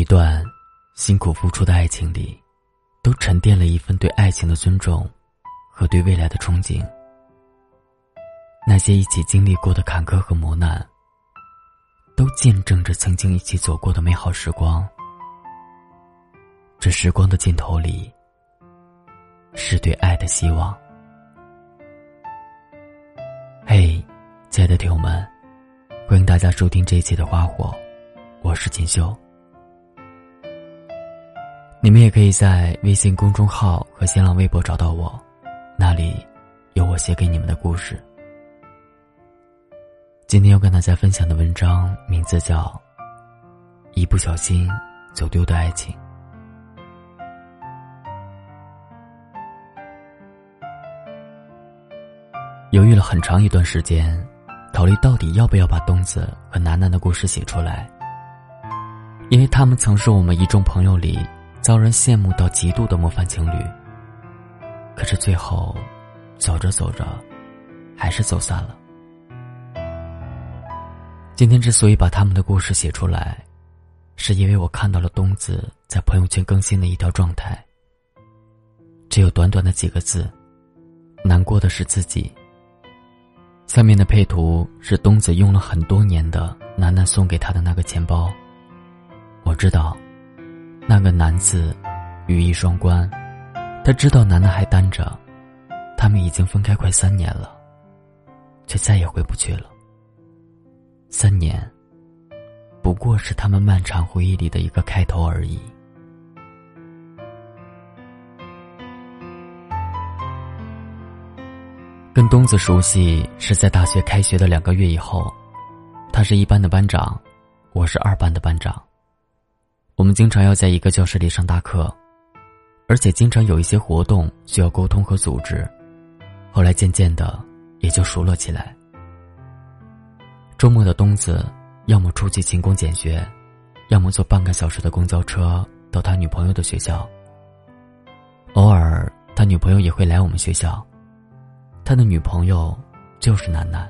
一段辛苦付出的爱情里，都沉淀了一份对爱情的尊重和对未来的憧憬。那些一起经历过的坎坷和磨难，都见证着曾经一起走过的美好时光。这时光的尽头里，是对爱的希望。嘿，亲爱的听友们，欢迎大家收听这一期的《花火》，我是锦绣。你们也可以在微信公众号和新浪微博找到我，那里有我写给你们的故事。今天要跟大家分享的文章名字叫《一不小心走丢的爱情》。犹豫了很长一段时间，考虑到底要不要把东子和楠楠的故事写出来，因为他们曾是我们一众朋友里。遭人羡慕到极度的模范情侣，可是最后，走着走着，还是走散了。今天之所以把他们的故事写出来，是因为我看到了东子在朋友圈更新的一条状态，只有短短的几个字：“难过的是自己。”下面的配图是东子用了很多年的楠楠送给他的那个钱包，我知道。那个男子，语义双关。他知道楠楠还单着，他们已经分开快三年了，却再也回不去了。三年，不过是他们漫长回忆里的一个开头而已。跟东子熟悉是在大学开学的两个月以后，他是一班的班长，我是二班的班长。我们经常要在一个教室里上大课，而且经常有一些活动需要沟通和组织。后来渐渐的也就熟络起来。周末的冬子，要么出去勤工俭学，要么坐半个小时的公交车到他女朋友的学校。偶尔他女朋友也会来我们学校，他的女朋友就是楠楠。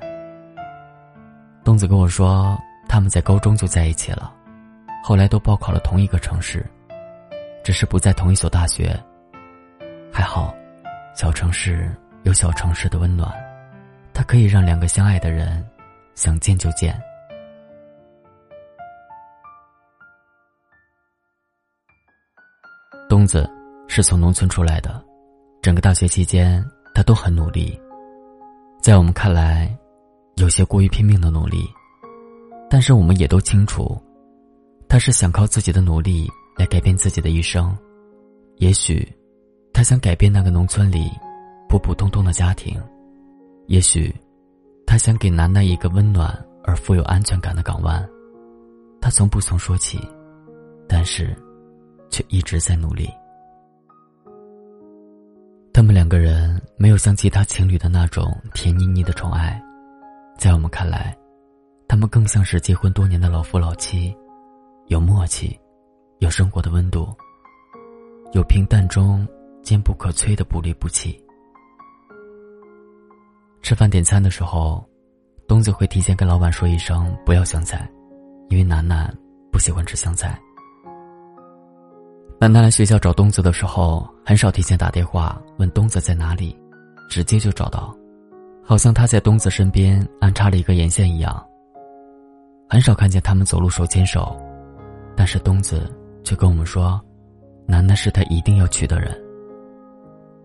东子跟我说，他们在高中就在一起了。后来都报考了同一个城市，只是不在同一所大学。还好，小城市有小城市的温暖，它可以让两个相爱的人想见就见。东子是从农村出来的，整个大学期间他都很努力，在我们看来，有些过于拼命的努力，但是我们也都清楚。他是想靠自己的努力来改变自己的一生，也许，他想改变那个农村里普普通通的家庭，也许，他想给楠楠一个温暖而富有安全感的港湾。他从不曾说起，但是，却一直在努力。他们两个人没有像其他情侣的那种甜腻腻的宠爱，在我们看来，他们更像是结婚多年的老夫老妻。有默契，有生活的温度，有平淡中坚不可摧的不离不弃。吃饭点餐的时候，东子会提前跟老板说一声不要香菜，因为楠楠不喜欢吃香菜。楠楠来学校找东子的时候，很少提前打电话问东子在哪里，直接就找到，好像他在东子身边安插了一个眼线一样。很少看见他们走路手牵手。但是东子却跟我们说，楠楠是他一定要娶的人。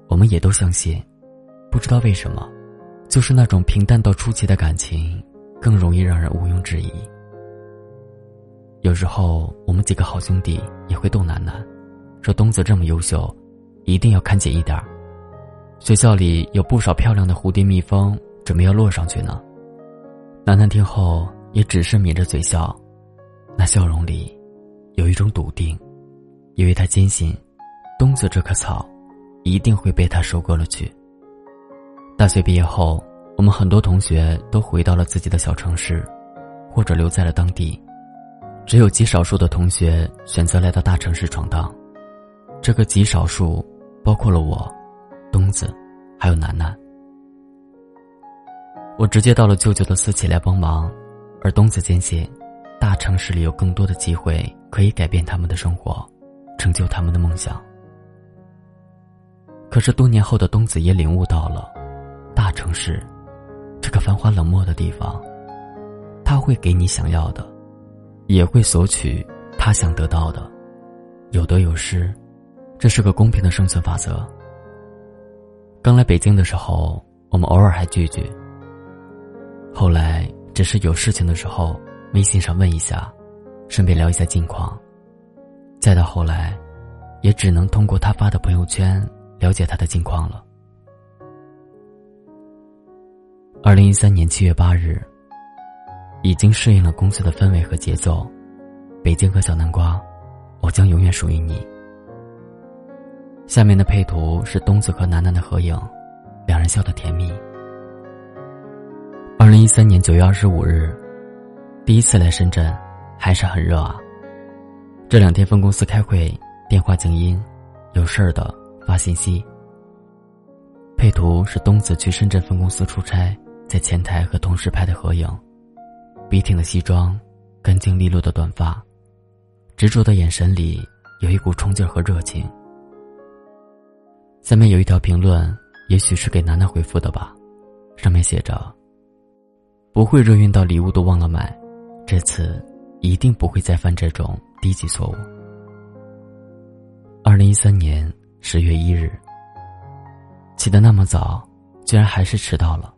我们也都相信，不知道为什么，就是那种平淡到出奇的感情，更容易让人毋庸置疑。有时候我们几个好兄弟也会逗楠楠，说东子这么优秀，一定要看紧一点学校里有不少漂亮的蝴蝶蜜蜂，准备要落上去呢。楠楠听后也只是抿着嘴笑，那笑容里。有一种笃定，因为他坚信，东子这棵草，一定会被他收割了去。大学毕业后，我们很多同学都回到了自己的小城市，或者留在了当地，只有极少数的同学选择来到大城市闯荡。这个极少数，包括了我，东子，还有楠楠。我直接到了舅舅的私企来帮忙，而东子坚信。大城市里有更多的机会可以改变他们的生活，成就他们的梦想。可是多年后的东子也领悟到了，大城市，这个繁华冷漠的地方，他会给你想要的，也会索取他想得到的，有得有失，这是个公平的生存法则。刚来北京的时候，我们偶尔还聚聚。后来只是有事情的时候，微信上问一下，顺便聊一下近况。再到后来，也只能通过他发的朋友圈了解他的近况了。二零一三年七月八日，已经适应了公司的氛围和节奏，北京和小南瓜，我将永远属于你。下面的配图是东子和楠楠的合影，两人笑得甜蜜。二零一三年九月二十五日，第一次来深圳，还是很热啊。这两天分公司开会，电话静音，有事儿的发信息。配图是东子去深圳分公司出差，在前台和同事拍的合影，笔挺的西装，干净利落的短发，执着的眼神里有一股冲劲和热情。下面有一条评论，也许是给楠楠回复的吧，上面写着。不会热晕到礼物都忘了买，这次一定不会再犯这种低级错误。二零一三年十月一日，起得那么早，居然还是迟到了，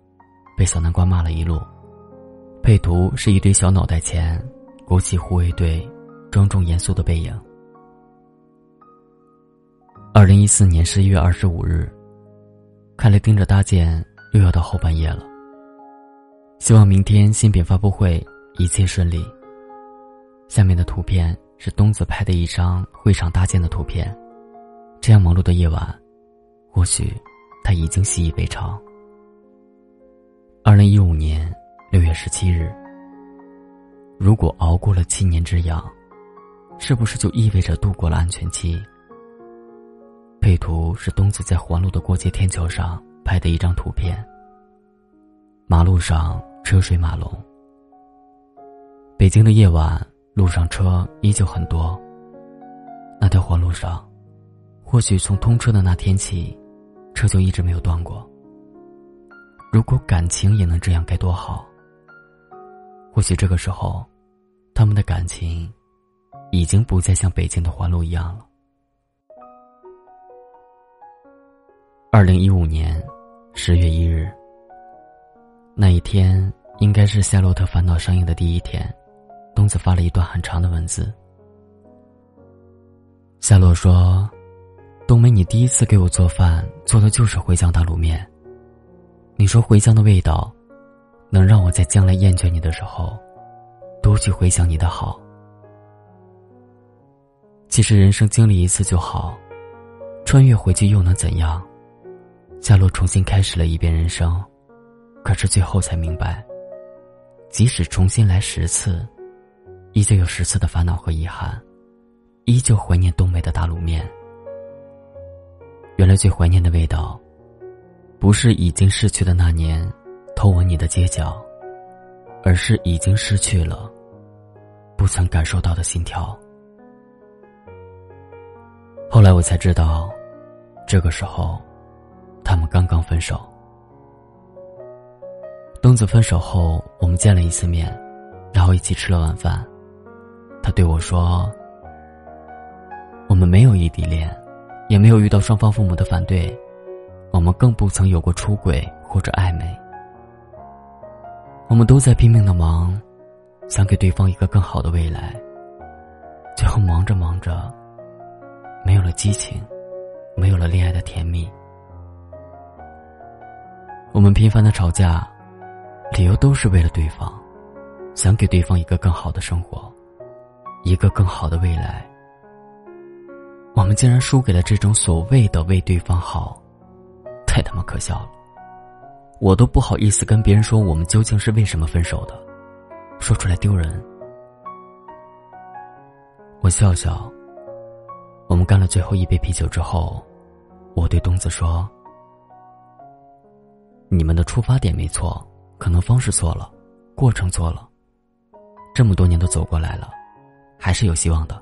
被小南瓜骂了一路。配图是一堆小脑袋前，国旗护卫队庄重严肃的背影。二零一四年十一月二十五日，看来盯着搭建又要到后半夜了。希望明天新品发布会一切顺利。下面的图片是东子拍的一张会场搭建的图片。这样忙碌的夜晚，或许他已经习以为常。二零一五年六月十七日，如果熬过了七年之痒，是不是就意味着度过了安全期？配图是东子在环路的过街天桥上拍的一张图片。马路上。车水马龙。北京的夜晚，路上车依旧很多。那条环路上，或许从通车的那天起，车就一直没有断过。如果感情也能这样，该多好。或许这个时候，他们的感情，已经不再像北京的环路一样了。二零一五年十月一日，那一天。应该是《夏洛特烦恼》上映的第一天，东子发了一段很长的文字。夏洛说：“冬梅，你第一次给我做饭，做的就是茴香打卤面。你说茴香的味道，能让我在将来厌倦你的时候，多去回想你的好。其实人生经历一次就好，穿越回去又能怎样？”夏洛重新开始了一遍人生，可是最后才明白。即使重新来十次，依旧有十次的烦恼和遗憾，依旧怀念东北的大卤面。原来最怀念的味道，不是已经逝去的那年偷吻你的街角，而是已经失去了，不曾感受到的心跳。后来我才知道，这个时候，他们刚刚分手。东子分手后，我们见了一次面，然后一起吃了晚饭。他对我说：“我们没有异地恋，也没有遇到双方父母的反对，我们更不曾有过出轨或者暧昧。我们都在拼命的忙，想给对方一个更好的未来。最后忙着忙着，没有了激情，没有了恋爱的甜蜜。我们频繁的吵架。”理由都是为了对方，想给对方一个更好的生活，一个更好的未来。我们竟然输给了这种所谓的为对方好，太他妈可笑了！我都不好意思跟别人说我们究竟是为什么分手的，说出来丢人。我笑笑。我们干了最后一杯啤酒之后，我对东子说：“你们的出发点没错。”可能方式错了，过程错了，这么多年都走过来了，还是有希望的，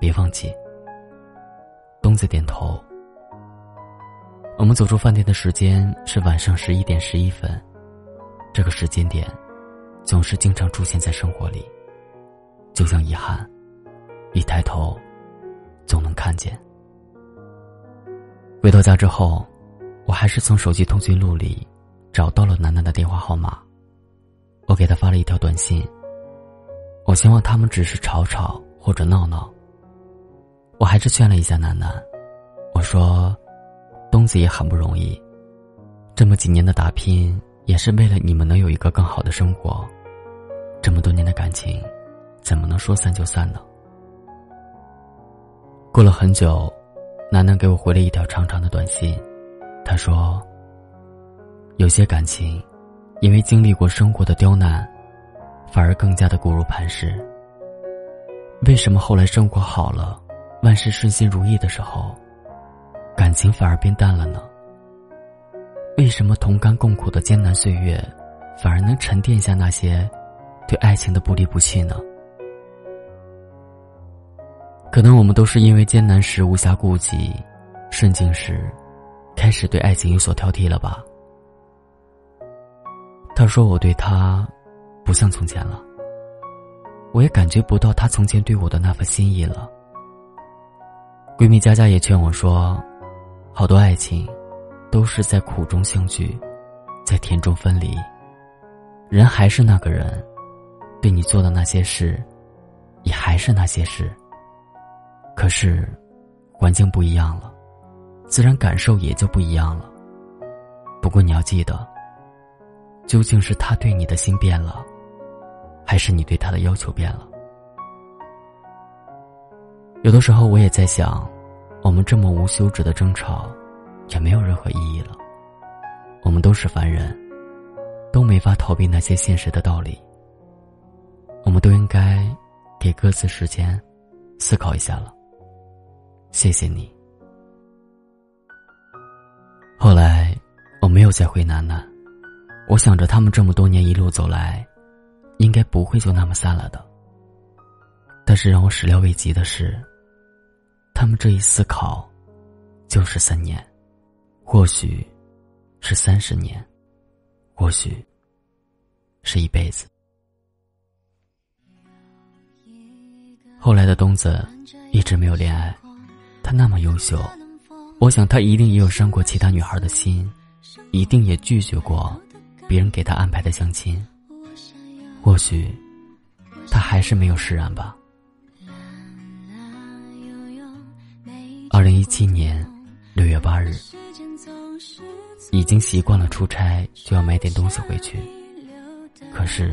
别放弃。东子点头。我们走出饭店的时间是晚上十一点十一分，这个时间点，总是经常出现在生活里，就像遗憾，一抬头，总能看见。回到家之后，我还是从手机通讯录里找到了楠楠的电话号码，我给她发了一条短信。我希望他们只是吵吵或者闹闹。我还是劝了一下楠楠，我说：“东子也很不容易，这么几年的打拼也是为了你们能有一个更好的生活。这么多年的感情，怎么能说散就散呢？”过了很久。楠楠给我回了一条长长的短信，他说：“有些感情，因为经历过生活的刁难，反而更加的固如磐石。为什么后来生活好了，万事顺心如意的时候，感情反而变淡了呢？为什么同甘共苦的艰难岁月，反而能沉淀下那些对爱情的不离不弃呢？”可能我们都是因为艰难时无暇顾及，顺境时，开始对爱情有所挑剔了吧？他说我对他，不像从前了。我也感觉不到他从前对我的那份心意了。闺蜜佳佳也劝我说，好多爱情，都是在苦中相聚，在甜中分离。人还是那个人，对你做的那些事，也还是那些事。可是，环境不一样了，自然感受也就不一样了。不过你要记得，究竟是他对你的心变了，还是你对他的要求变了？有的时候我也在想，我们这么无休止的争吵，也没有任何意义了。我们都是凡人，都没法逃避那些现实的道理。我们都应该给各自时间，思考一下了。谢谢你。后来，我没有再回楠楠。我想着他们这么多年一路走来，应该不会就那么散了的。但是让我始料未及的是，他们这一思考，就是三年，或许，是三十年，或许，是一辈子。后来的东子一直没有恋爱。他那么优秀，我想他一定也有伤过其他女孩的心，一定也拒绝过别人给他安排的相亲。或许，他还是没有释然吧。二零一七年六月八日，已经习惯了出差就要买点东西回去，可是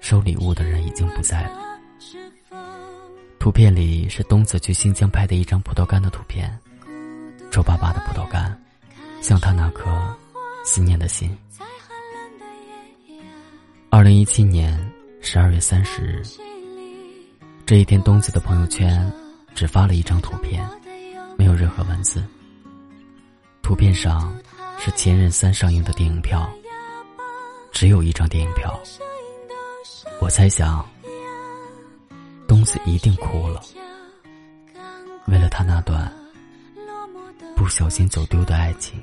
收礼物的人已经不在了。图片里是东子去新疆拍的一张葡萄干的图片，皱巴巴的葡萄干，像他那颗思念的心。二零一七年十二月三十日，这一天，东子的朋友圈只发了一张图片，没有任何文字。图片上是《前任三》上映的电影票，只有一张电影票。我猜想。东子一定哭了，为了他那段不小心走丢的爱情。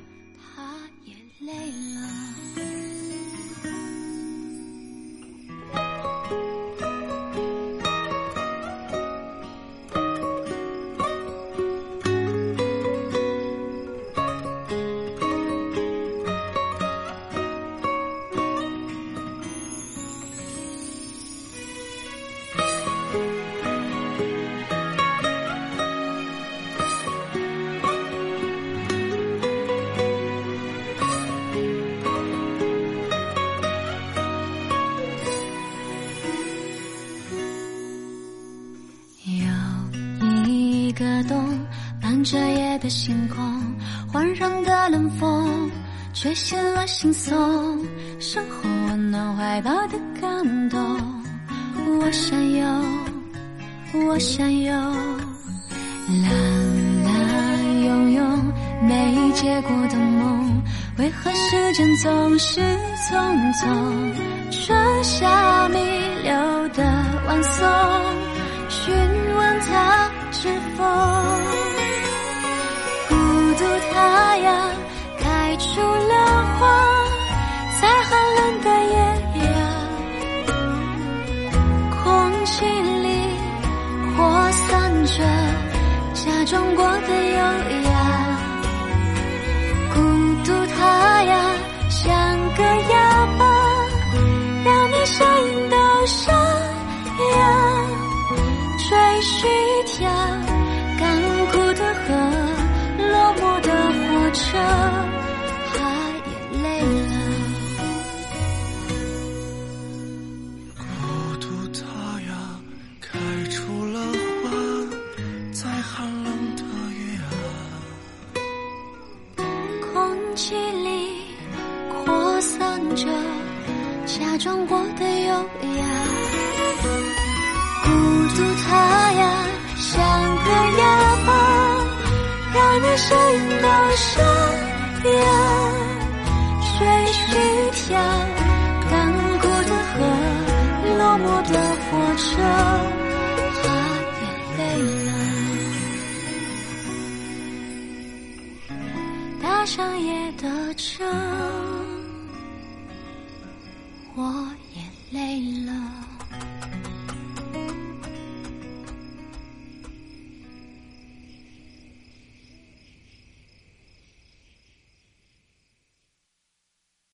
的星空，环绕的冷风，吹醒了惺忪。身后温暖怀抱的感动，我想有，我想有。蓝蓝拥有没结果的梦，为何时间总是匆匆？春夏弥留的送，询问他知否？孤独他呀，开出了花，在寒冷的夜呀，空气里扩散着假装过的优雅。孤独他呀，像个哑巴，让你声音都沙哑。追寻一寻一条干枯的河，落寞的火车，它也累了。搭上夜的车。